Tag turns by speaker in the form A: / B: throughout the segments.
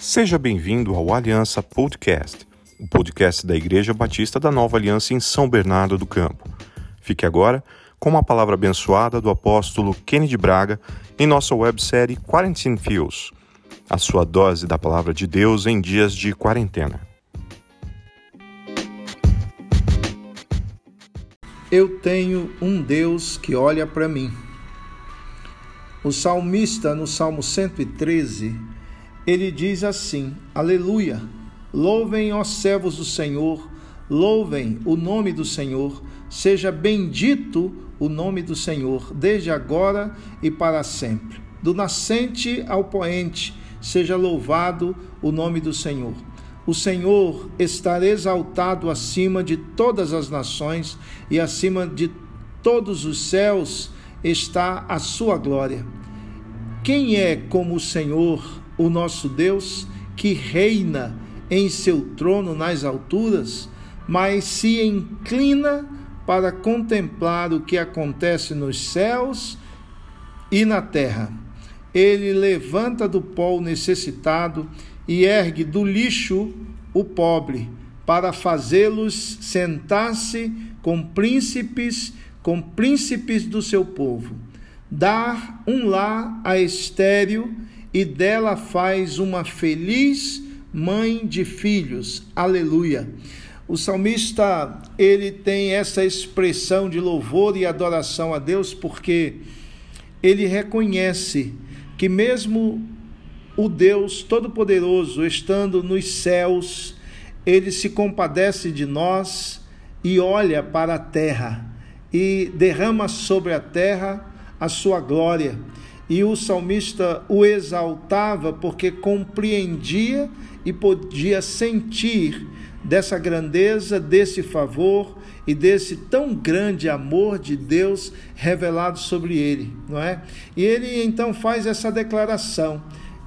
A: Seja bem-vindo ao Aliança Podcast, o podcast da Igreja Batista da Nova Aliança em São Bernardo do Campo. Fique agora com uma palavra abençoada do apóstolo Kennedy Braga em nossa websérie Quarantine Feels, a sua dose da palavra de Deus em dias de quarentena.
B: Eu tenho um Deus que olha para mim. O salmista, no Salmo 113, ele diz assim: Aleluia! Louvem, ó servos do Senhor, louvem o nome do Senhor, seja bendito o nome do Senhor, desde agora e para sempre. Do nascente ao poente, seja louvado o nome do Senhor. O Senhor está exaltado acima de todas as nações e acima de todos os céus está a sua glória. Quem é como o Senhor? O nosso Deus, que reina em seu trono nas alturas, mas se inclina para contemplar o que acontece nos céus e na terra. Ele levanta do pó o necessitado e ergue do lixo o pobre, para fazê-los sentar-se com príncipes, com príncipes do seu povo. Dar um lar a estéril e dela faz uma feliz mãe de filhos. Aleluia. O salmista, ele tem essa expressão de louvor e adoração a Deus porque ele reconhece que mesmo o Deus Todo-Poderoso estando nos céus, ele se compadece de nós e olha para a terra e derrama sobre a terra a sua glória e o salmista o exaltava porque compreendia e podia sentir dessa grandeza, desse favor e desse tão grande amor de Deus revelado sobre ele, não é? E ele então faz essa declaração.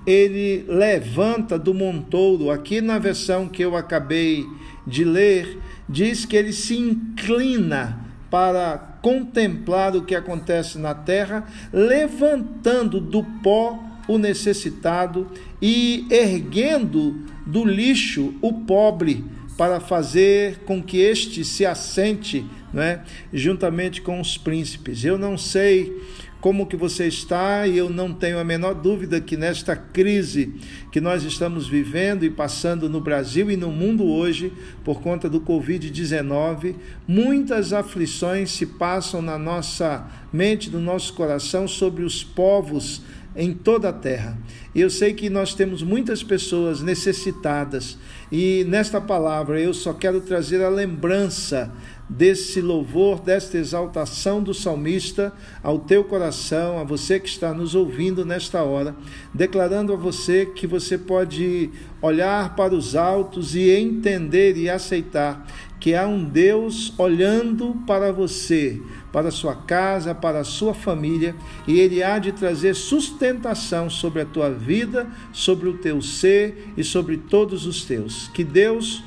B: Ele levanta do montouro, aqui na versão que eu acabei de ler, diz que ele se inclina para contemplar o que acontece na terra, levantando do pó o necessitado e erguendo do lixo o pobre, para fazer com que este se assente, né, juntamente com os príncipes. Eu não sei como que você está e eu não tenho a menor dúvida que nesta crise que nós estamos vivendo e passando no Brasil e no mundo hoje por conta do COVID-19, muitas aflições se passam na nossa mente, no nosso coração sobre os povos em toda a terra. E eu sei que nós temos muitas pessoas necessitadas, e nesta palavra eu só quero trazer a lembrança desse louvor, desta exaltação do salmista ao teu coração, a você que está nos ouvindo nesta hora, declarando a você que você pode olhar para os altos e entender e aceitar que há um Deus olhando para você, para a sua casa, para a sua família, e Ele há de trazer sustentação sobre a tua vida, sobre o teu ser e sobre todos os teus. Que Deus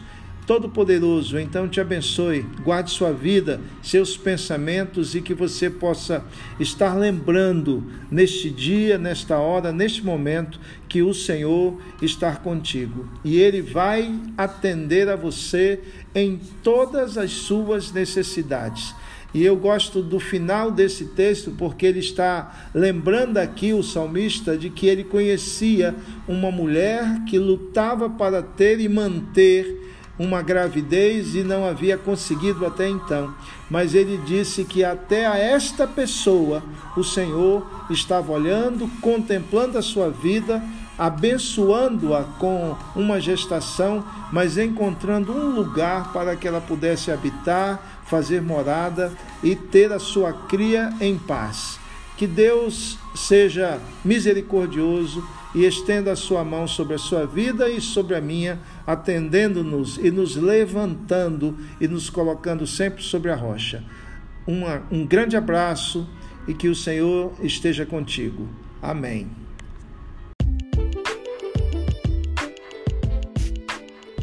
B: Todo-Poderoso, então te abençoe, guarde sua vida, seus pensamentos e que você possa estar lembrando neste dia, nesta hora, neste momento, que o Senhor está contigo e Ele vai atender a você em todas as suas necessidades. E eu gosto do final desse texto porque ele está lembrando aqui o salmista de que ele conhecia uma mulher que lutava para ter e manter uma gravidez e não havia conseguido até então. Mas ele disse que até a esta pessoa o Senhor estava olhando, contemplando a sua vida, abençoando-a com uma gestação, mas encontrando um lugar para que ela pudesse habitar, fazer morada e ter a sua cria em paz. Que Deus seja misericordioso e estenda a sua mão sobre a sua vida e sobre a minha, atendendo-nos e nos levantando e nos colocando sempre sobre a rocha. Uma, um grande abraço e que o Senhor esteja contigo. Amém.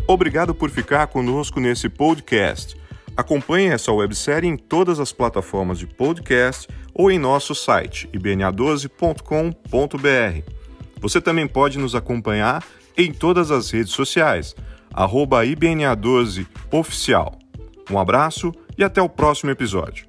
A: Obrigado por ficar conosco nesse podcast. Acompanhe essa websérie em todas as plataformas de podcast ou em nosso site ibna12.com.br. Você também pode nos acompanhar em todas as redes sociais, arroba IBNA12 Oficial. Um abraço e até o próximo episódio.